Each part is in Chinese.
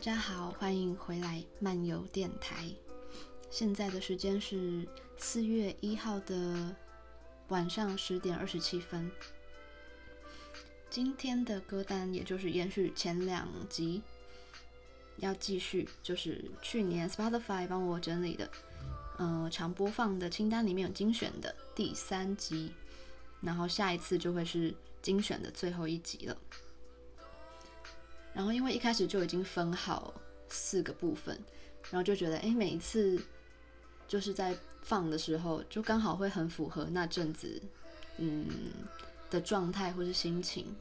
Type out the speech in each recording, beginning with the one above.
大家好，欢迎回来漫游电台。现在的时间是四月一号的晚上十点二十七分。今天的歌单也就是延续前两集，要继续就是去年 Spotify 帮我整理的，嗯、呃，常播放的清单里面有精选的第三集，然后下一次就会是精选的最后一集了。然后因为一开始就已经分好四个部分，然后就觉得，哎，每一次就是在放的时候，就刚好会很符合那阵子，嗯的状态或是心情。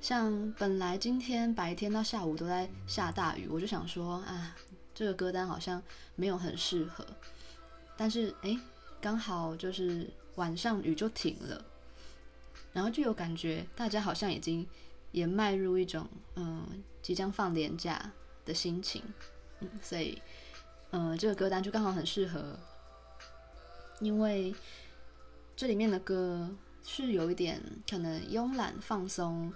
像本来今天白天到下午都在下大雨，我就想说，啊，这个歌单好像没有很适合。但是，哎，刚好就是晚上雨就停了，然后就有感觉，大家好像已经。也迈入一种嗯即将放年假的心情，嗯，所以嗯这个歌单就刚好很适合，因为这里面的歌是有一点可能慵懒放松，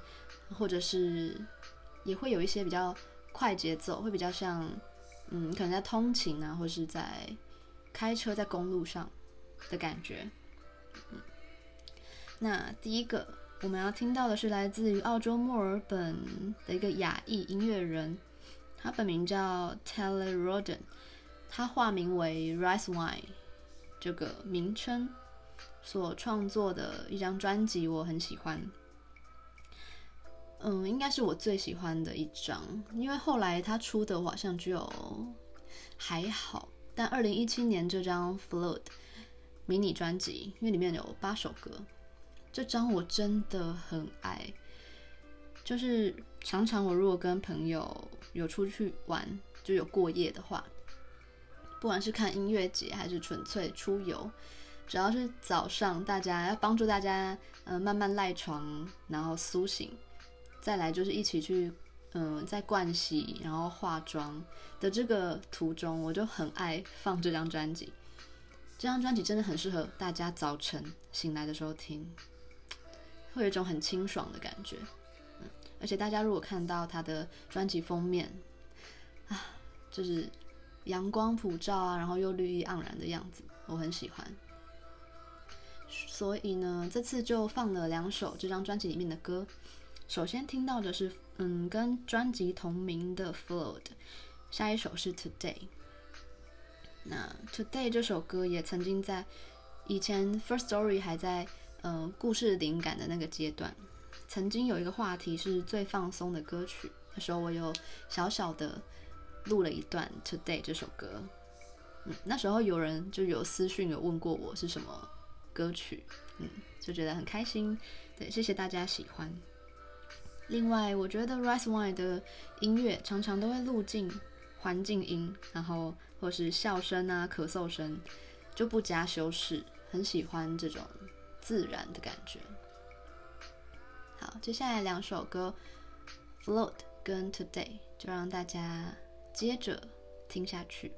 或者是也会有一些比较快节奏，会比较像嗯可能在通勤啊，或是在开车在公路上的感觉。嗯，那第一个。我们要听到的是来自于澳洲墨尔本的一个亚裔音乐人，他本名叫 Taylor Roden，他化名为 Rice Wine，这个名称所创作的一张专辑我很喜欢，嗯，应该是我最喜欢的一张，因为后来他出的我好像只有还好，但二零一七年这张 Flood 迷你专辑，因为里面有八首歌。这张我真的很爱，就是常常我如果跟朋友有出去玩，就有过夜的话，不管是看音乐节还是纯粹出游，只要是早上大家要帮助大家，嗯、慢慢赖床，然后苏醒，再来就是一起去，嗯、在盥洗，然后化妆的这个途中，我就很爱放这张专辑。这张专辑真的很适合大家早晨醒来的时候听。会有一种很清爽的感觉，嗯，而且大家如果看到他的专辑封面，啊，就是阳光普照啊，然后又绿意盎然的样子，我很喜欢。所以呢，这次就放了两首这张专辑里面的歌。首先听到的是，嗯，跟专辑同名的《Flood》，下一首是《Today》。那《Today》这首歌也曾经在以前 First Story 还在。嗯、故事灵感的那个阶段，曾经有一个话题是最放松的歌曲。那时候我有小小的录了一段《Today》这首歌。嗯，那时候有人就有私讯有问过我是什么歌曲，嗯，就觉得很开心。对，谢谢大家喜欢。另外，我觉得 Rice Wine 的音乐常常都会录进环境音，然后或是笑声啊、咳嗽声，就不加修饰，很喜欢这种。自然的感觉。好，接下来两首歌《Float》跟《Today》，就让大家接着听下去。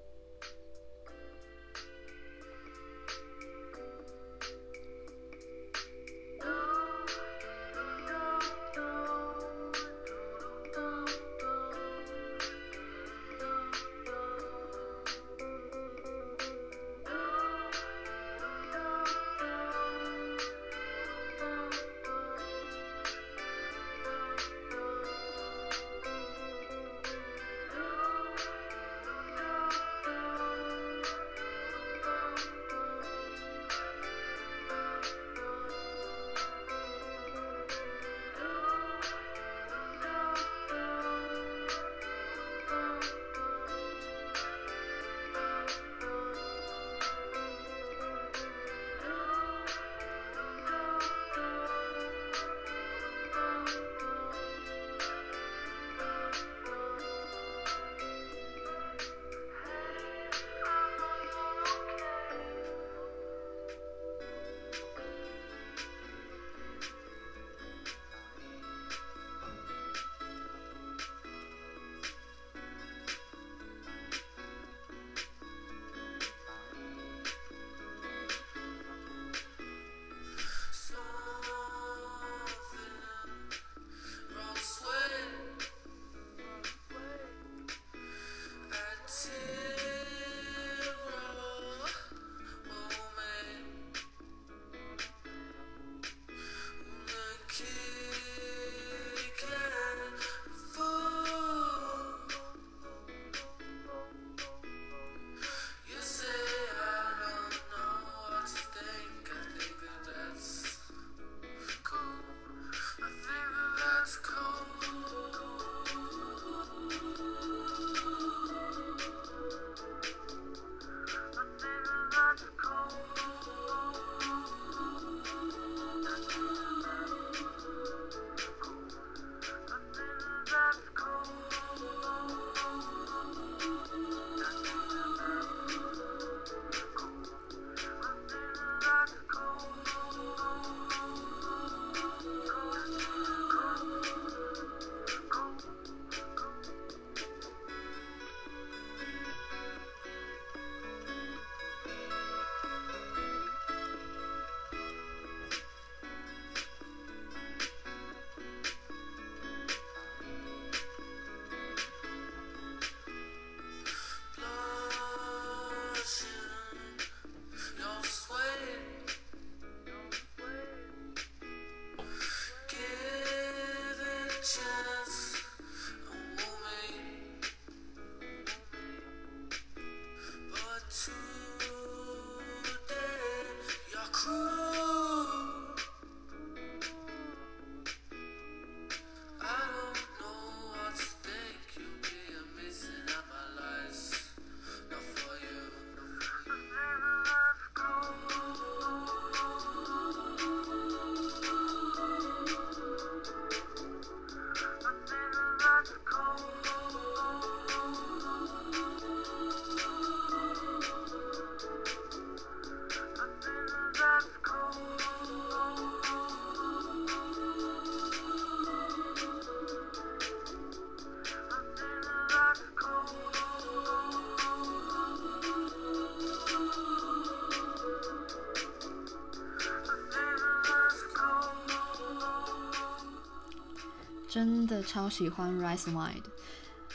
真的超喜欢《Rise Mind》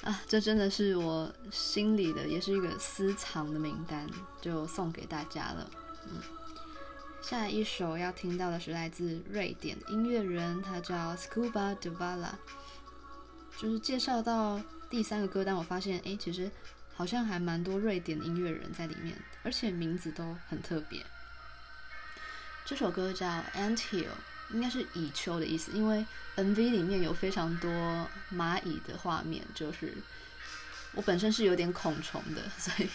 啊，这真的是我心里的，也是一个私藏的名单，就送给大家了。嗯，下一首要听到的是来自瑞典的音乐人，他叫 Scuba Duvala。就是介绍到第三个歌单，我发现，哎，其实好像还蛮多瑞典的音乐人在里面，而且名字都很特别。这首歌叫《Ant Hill》。应该是蚁丘的意思，因为 MV 里面有非常多蚂蚁的画面，就是我本身是有点恐虫的，所以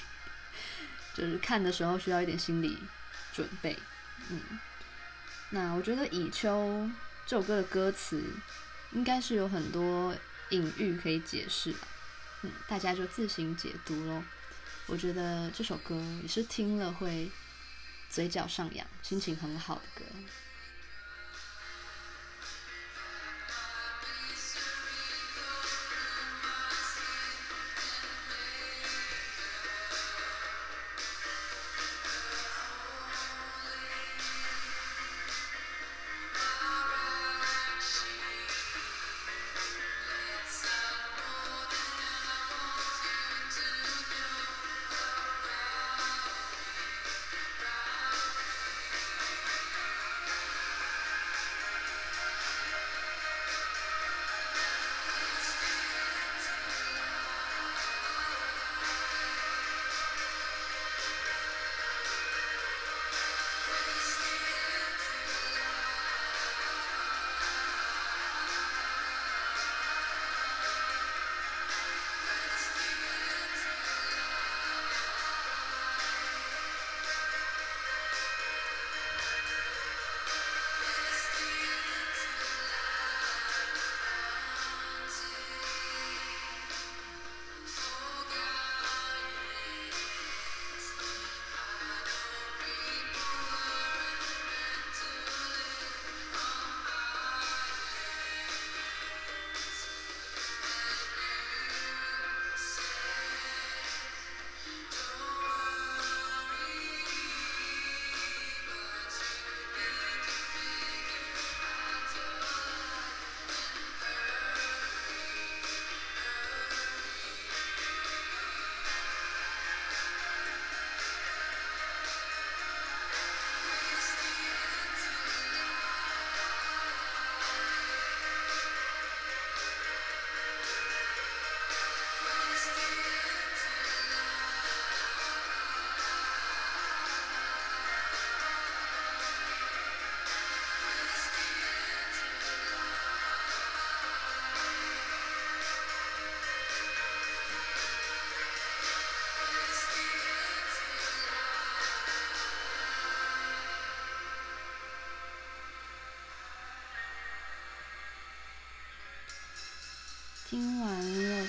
就是看的时候需要一点心理准备。嗯，那我觉得蚁丘这首歌的歌词应该是有很多隐喻可以解释吧，嗯，大家就自行解读喽。我觉得这首歌也是听了会嘴角上扬、心情很好的歌。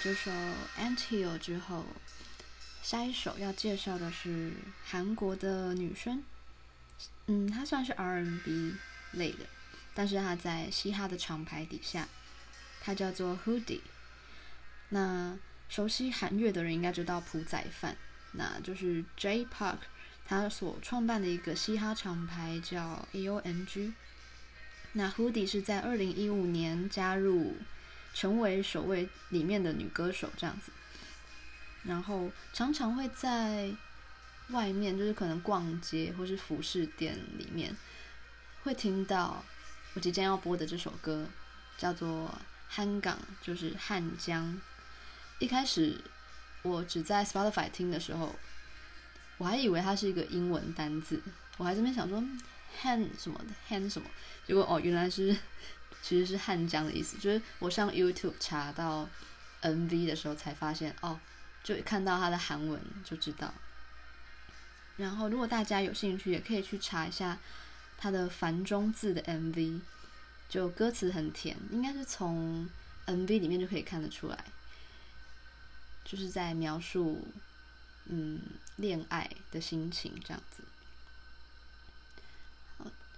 这首《Ant Hill》之后，下一首要介绍的是韩国的女生。嗯，她算是 R&B 类的，但是她在嘻哈的厂牌底下，她叫做 Hoodie。那熟悉韩乐的人应该知道朴宰范，那就是 J Park 他所创办的一个嘻哈厂牌叫 AOMG。那 Hoodie 是在二零一五年加入。成为首位里面的女歌手这样子，然后常常会在外面，就是可能逛街或是服饰店里面，会听到我即将要播的这首歌，叫做《汉港》，就是汉江。一开始我只在 Spotify 听的时候，我还以为它是一个英文单字，我还在那边想说 “han” 什么的 “han” 什么，结果哦，原来是。其实是汉江的意思，就是我上 YouTube 查到 MV 的时候才发现哦，就看到它的韩文就知道。然后如果大家有兴趣，也可以去查一下它的繁中字的 MV，就歌词很甜，应该是从 MV 里面就可以看得出来，就是在描述嗯恋爱的心情这样子。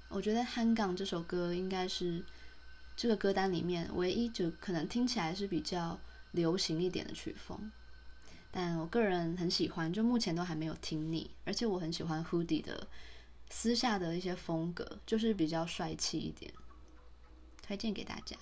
我觉得《汉港》这首歌应该是。这个歌单里面唯一就可能听起来是比较流行一点的曲风，但我个人很喜欢，就目前都还没有听腻，而且我很喜欢 Hoodie 的私下的一些风格，就是比较帅气一点，推荐给大家。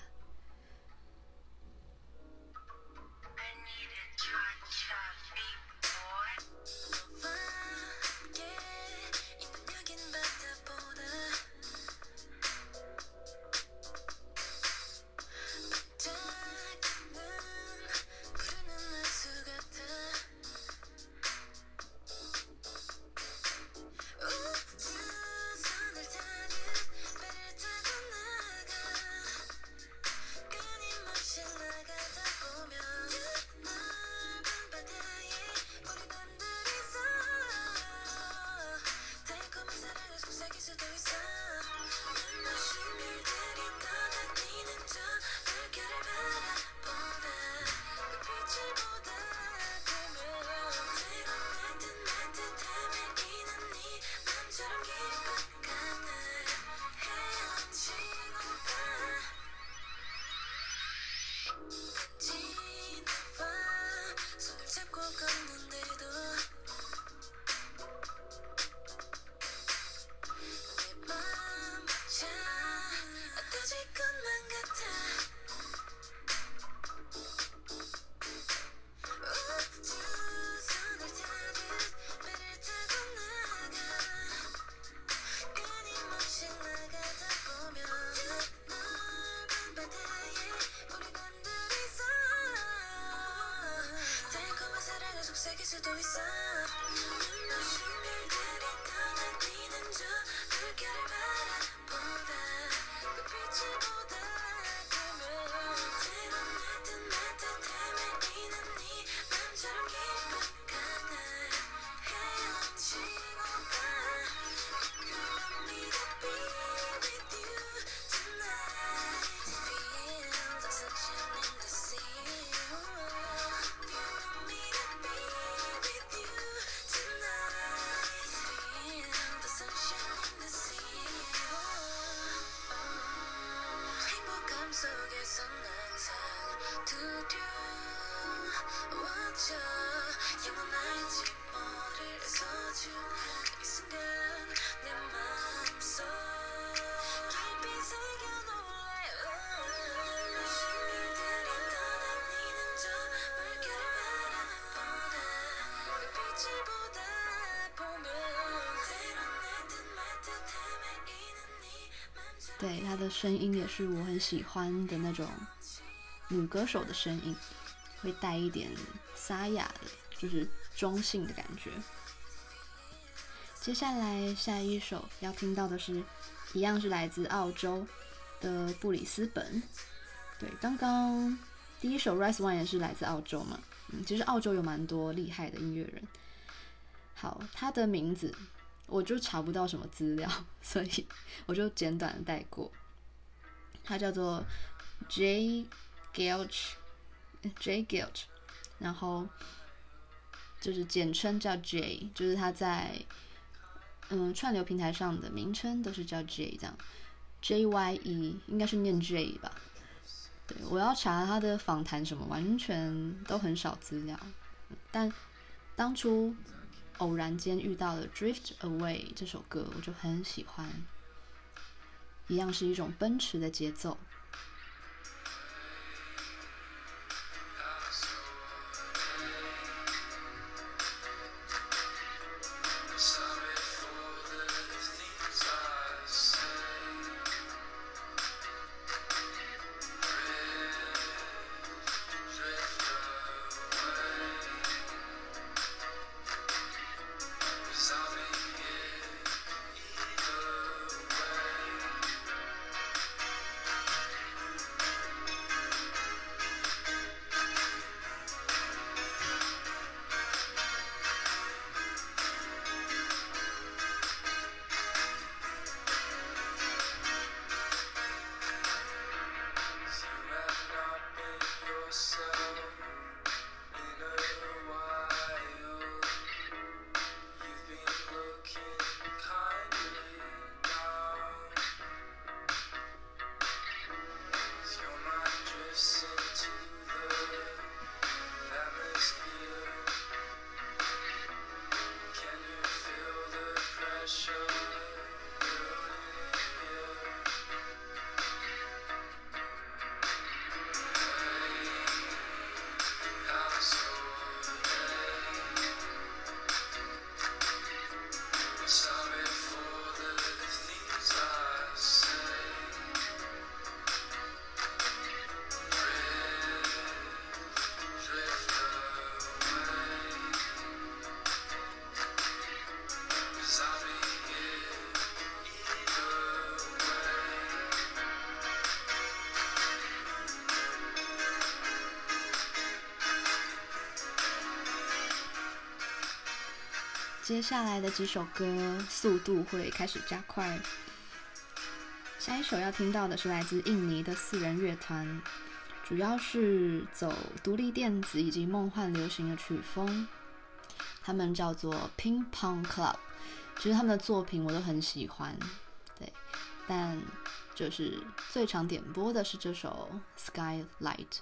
对，她声音也是我很喜欢的那种女歌手的声音，会带一点沙哑的，就是中性的感觉。接下来下一首要听到的是，一样是来自澳洲的布里斯本。对，刚刚第一首《Rise One》也是来自澳洲嘛。嗯，其实澳洲有蛮多厉害的音乐人。好，他的名字。我就查不到什么资料，所以我就简短的带过。他叫做 J. George，J. George，然后就是简称叫 J，就是他在嗯串流平台上的名称都是叫 J 这样，J Y E 应该是念 J 吧？对，我要查他的访谈什么，完全都很少资料，但当初。偶然间遇到了《Drift Away》这首歌，我就很喜欢，一样是一种奔驰的节奏。接下来的几首歌速度会开始加快。下一首要听到的是来自印尼的四人乐团，主要是走独立电子以及梦幻流行的曲风。他们叫做 Ping Pong Club，其实他们的作品我都很喜欢。对，但就是最常点播的是这首 Skylight。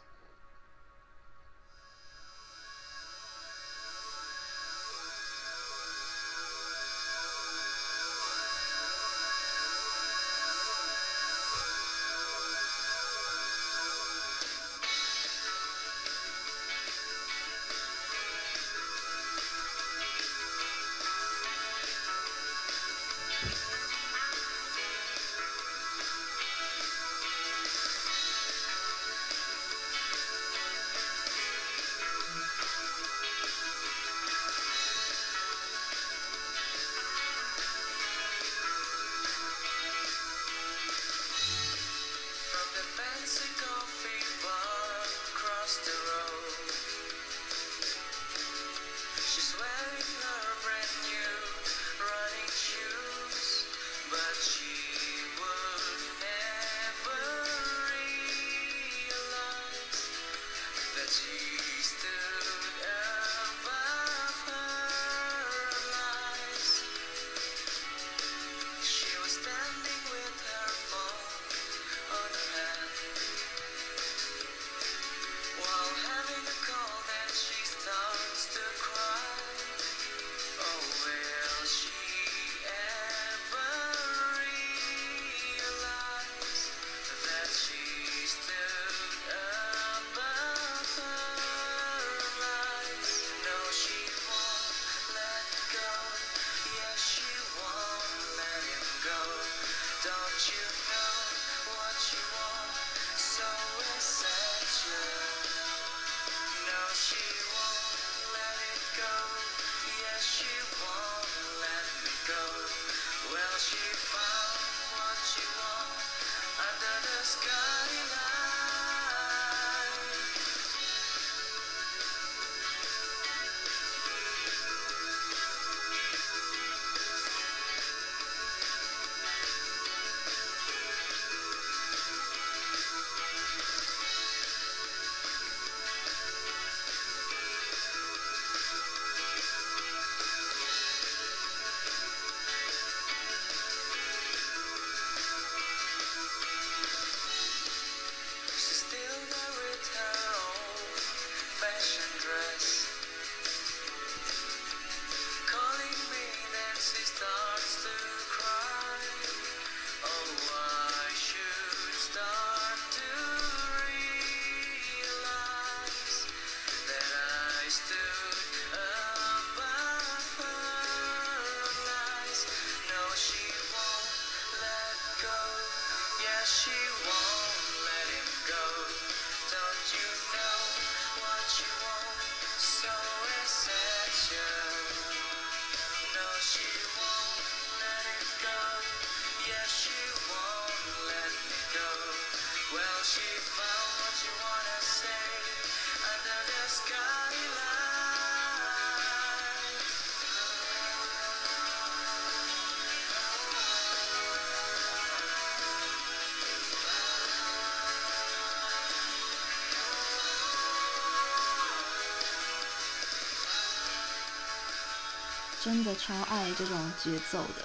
真的超爱这种节奏的，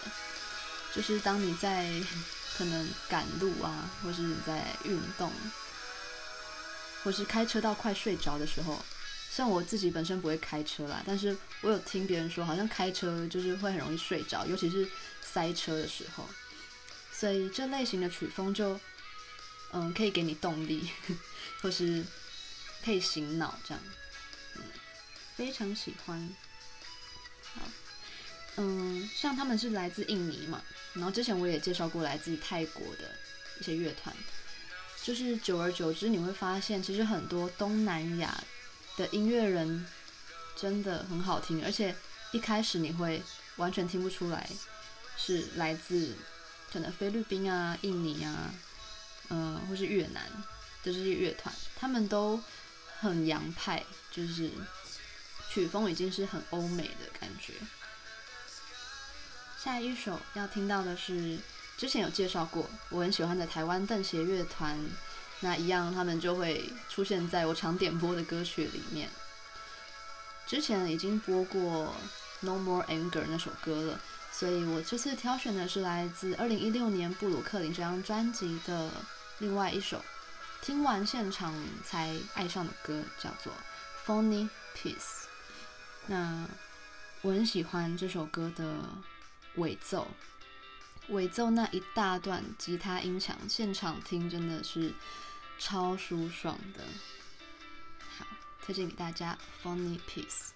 就是当你在 可能赶路啊，或是你在运动，或是开车到快睡着的时候，像我自己本身不会开车啦，但是我有听别人说，好像开车就是会很容易睡着，尤其是塞车的时候，所以这类型的曲风就，嗯，可以给你动力，或是可以醒脑这样，嗯，非常喜欢，好。嗯，像他们是来自印尼嘛，然后之前我也介绍过来自泰国的一些乐团，就是久而久之你会发现，其实很多东南亚的音乐人真的很好听，而且一开始你会完全听不出来是来自可能菲律宾啊、印尼啊，嗯、或是越南的这些乐团，他们都很洋派，就是曲风已经是很欧美的感觉。下一首要听到的是之前有介绍过，我很喜欢的台湾邓协乐团，那一样他们就会出现在我常点播的歌曲里面。之前已经播过《No More Anger》那首歌了，所以我这次挑选的是来自二零一六年布鲁克林这张专辑的另外一首，听完现场才爱上的歌，叫做《Phony Peace》。那我很喜欢这首歌的。尾奏，尾奏那一大段吉他音响，现场听真的是超舒爽的。好，推荐给大家《Funny Piece》。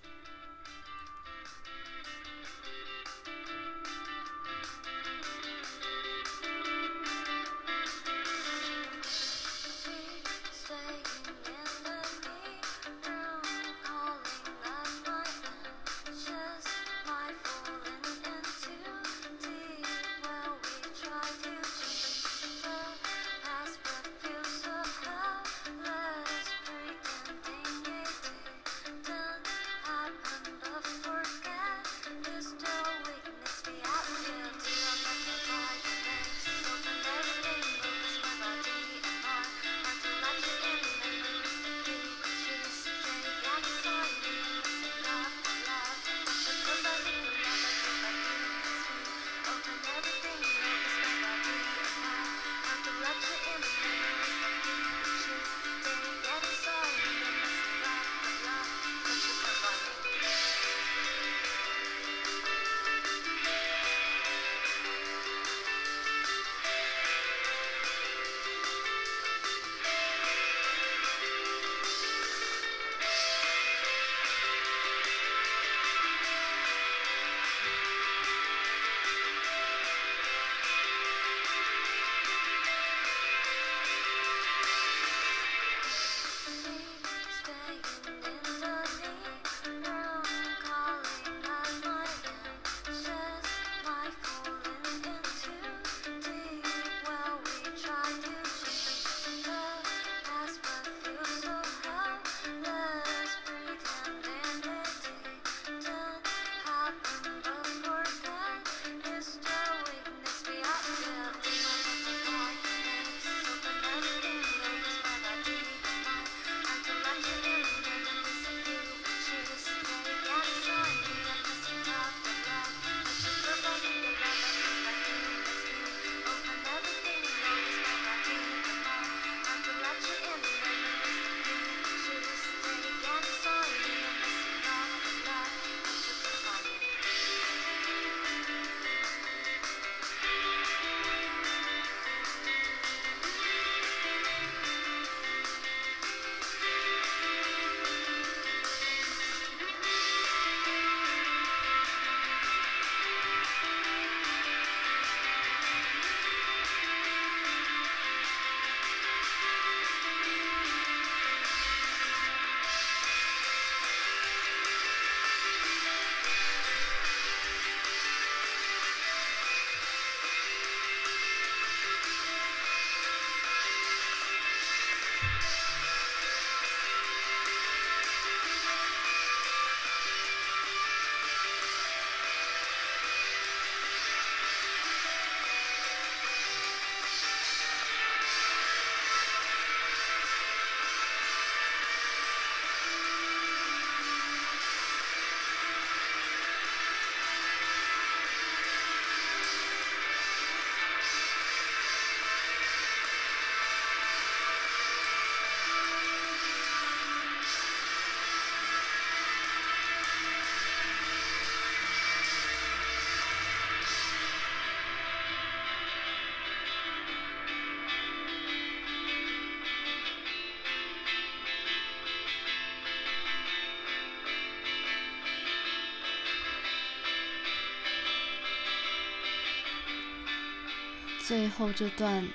最后这段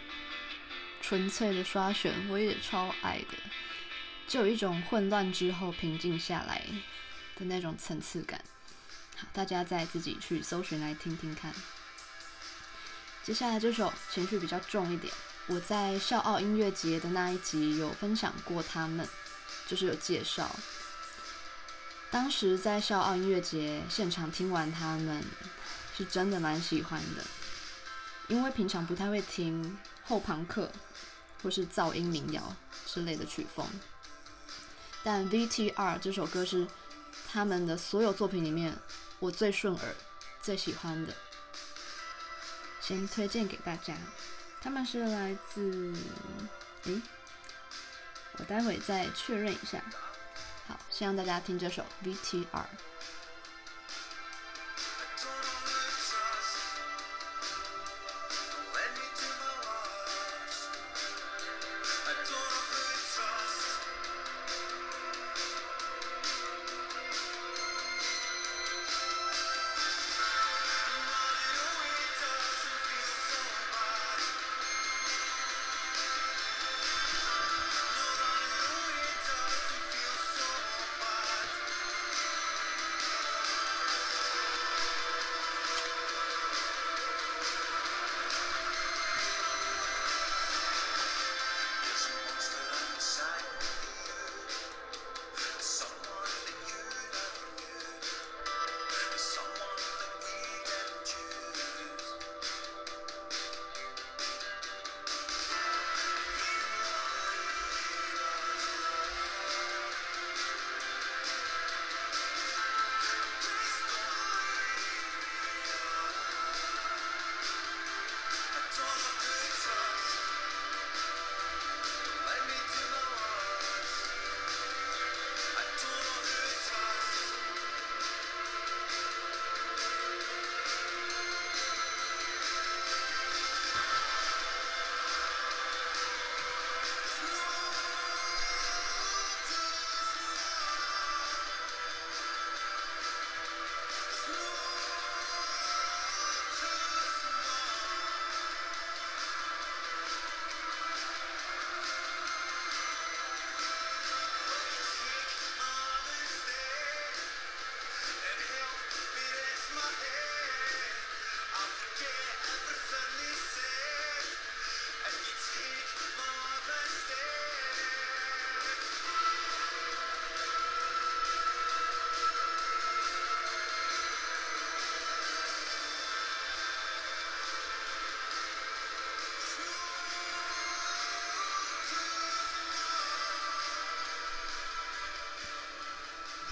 纯粹的刷弦，我也超爱的，就有一种混乱之后平静下来的那种层次感。好，大家再自己去搜寻来听听看。接下来这首情绪比较重一点，我在笑傲音乐节的那一集有分享过，他们就是有介绍。当时在笑傲音乐节现场听完他们，是真的蛮喜欢的，因为平常不太会听后朋克或是噪音民谣之类的曲风，但 VTR 这首歌是他们的所有作品里面我最顺耳、最喜欢的。先推荐给大家，他们是来自……诶，我待会再确认一下。好，先让大家听这首 VTR。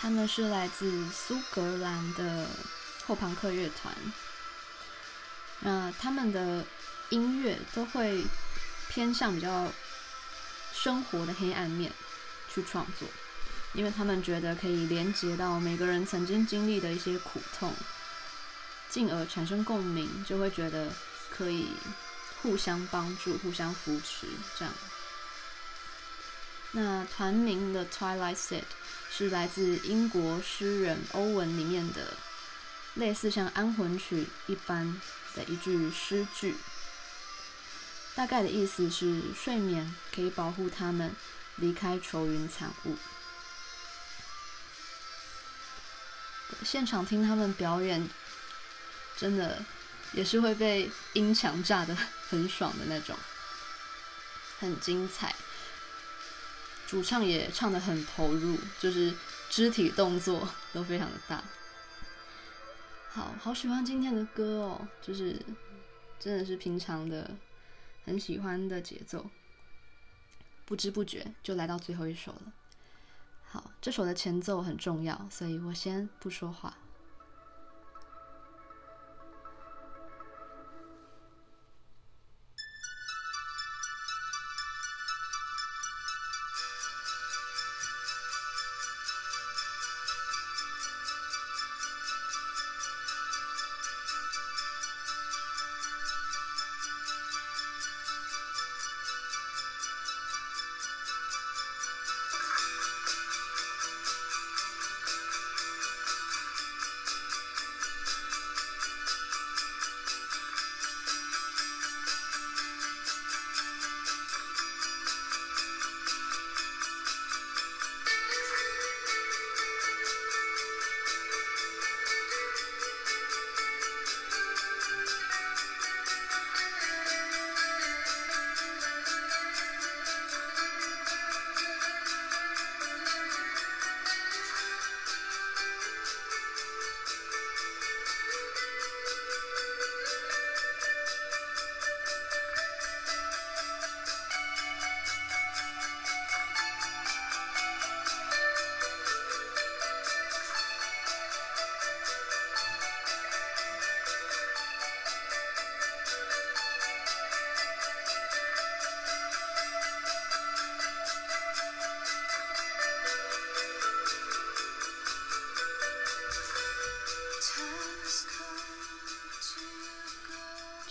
他们是来自苏格兰的后朋克乐团，那他们的音乐都会偏向比较生活的黑暗面去创作，因为他们觉得可以连接到每个人曾经经历的一些苦痛，进而产生共鸣，就会觉得可以互相帮助、互相扶持这样。那团名的 Twilight Set 是来自英国诗人欧文里面的类似像安魂曲一般的一句诗句，大概的意思是睡眠可以保护他们离开愁云惨雾。现场听他们表演，真的也是会被音响炸得很爽的那种，很精彩。主唱也唱得很投入，就是肢体动作 都非常的大。好好喜欢今天的歌哦，就是真的是平常的很喜欢的节奏，不知不觉就来到最后一首了。好，这首的前奏很重要，所以我先不说话。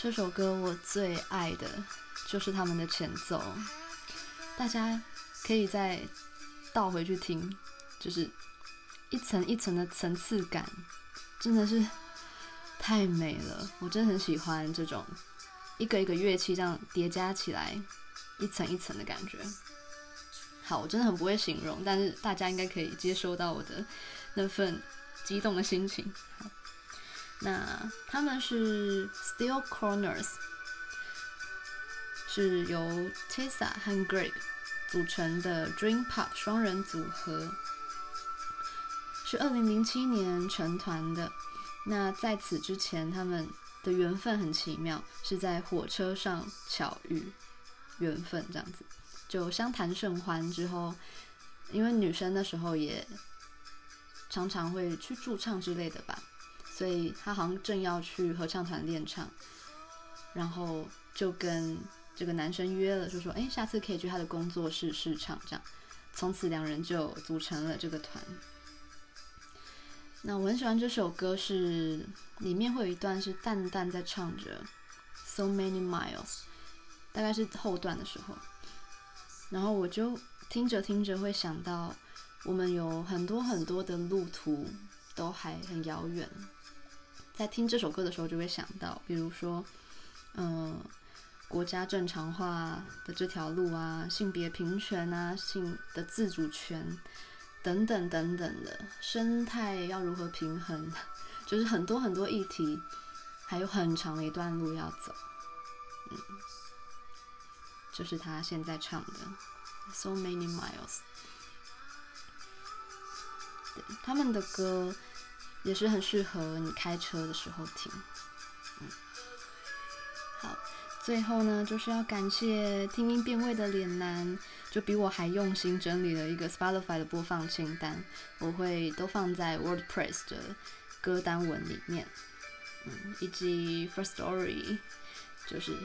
这首歌我最爱的就是他们的前奏，大家可以再倒回去听，就是一层一层的层次感，真的是太美了。我真的很喜欢这种一个一个乐器这样叠加起来，一层一层的感觉。好，我真的很不会形容，但是大家应该可以接收到我的那份激动的心情。那他们是 Steel Corners，是由 Tessa 和 Greg 组成的 Dream Pop 双人组合，是二零零七年成团的。那在此之前，他们的缘分很奇妙，是在火车上巧遇，缘分这样子。就相谈甚欢之后，因为女生那时候也常常会去驻唱之类的吧，所以他好像正要去合唱团练唱，然后就跟这个男生约了，就说：“哎，下次可以去他的工作室试唱。”这样，从此两人就组成了这个团。那我很喜欢这首歌是，是里面会有一段是淡淡在唱着 “So many miles”，大概是后段的时候。然后我就听着听着会想到，我们有很多很多的路途都还很遥远。在听这首歌的时候，就会想到，比如说，嗯、国家正常化的这条路啊，性别平权啊，性的自主权等等等等的，生态要如何平衡，就是很多很多议题，还有很长的一段路要走，嗯。就是他现在唱的《So Many Miles》，他们的歌也是很适合你开车的时候听。嗯，好，最后呢，就是要感谢听音辨位的脸男，就比我还用心整理了一个 Spotify 的播放清单，我会都放在 WordPress 的歌单文里面，嗯，以及 First Story，就是。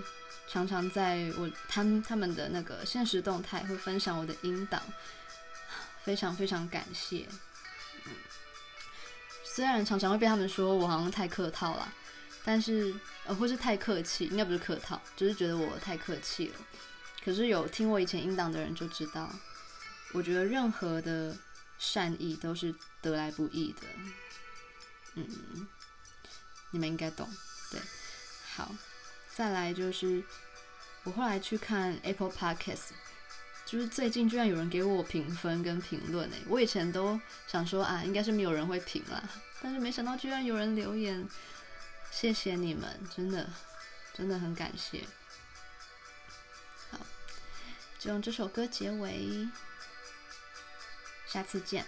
常常在我他们他们的那个现实动态会分享我的音档，非常非常感谢。虽然常常会被他们说我好像太客套了，但是呃或是太客气，应该不是客套，就是觉得我太客气了。可是有听我以前音档的人就知道，我觉得任何的善意都是得来不易的。嗯，你们应该懂，对，好。再来就是，我后来去看 Apple Podcast，就是最近居然有人给我评分跟评论诶，我以前都想说啊，应该是没有人会评啦，但是没想到居然有人留言，谢谢你们，真的真的很感谢。好，就用这首歌结尾，下次见。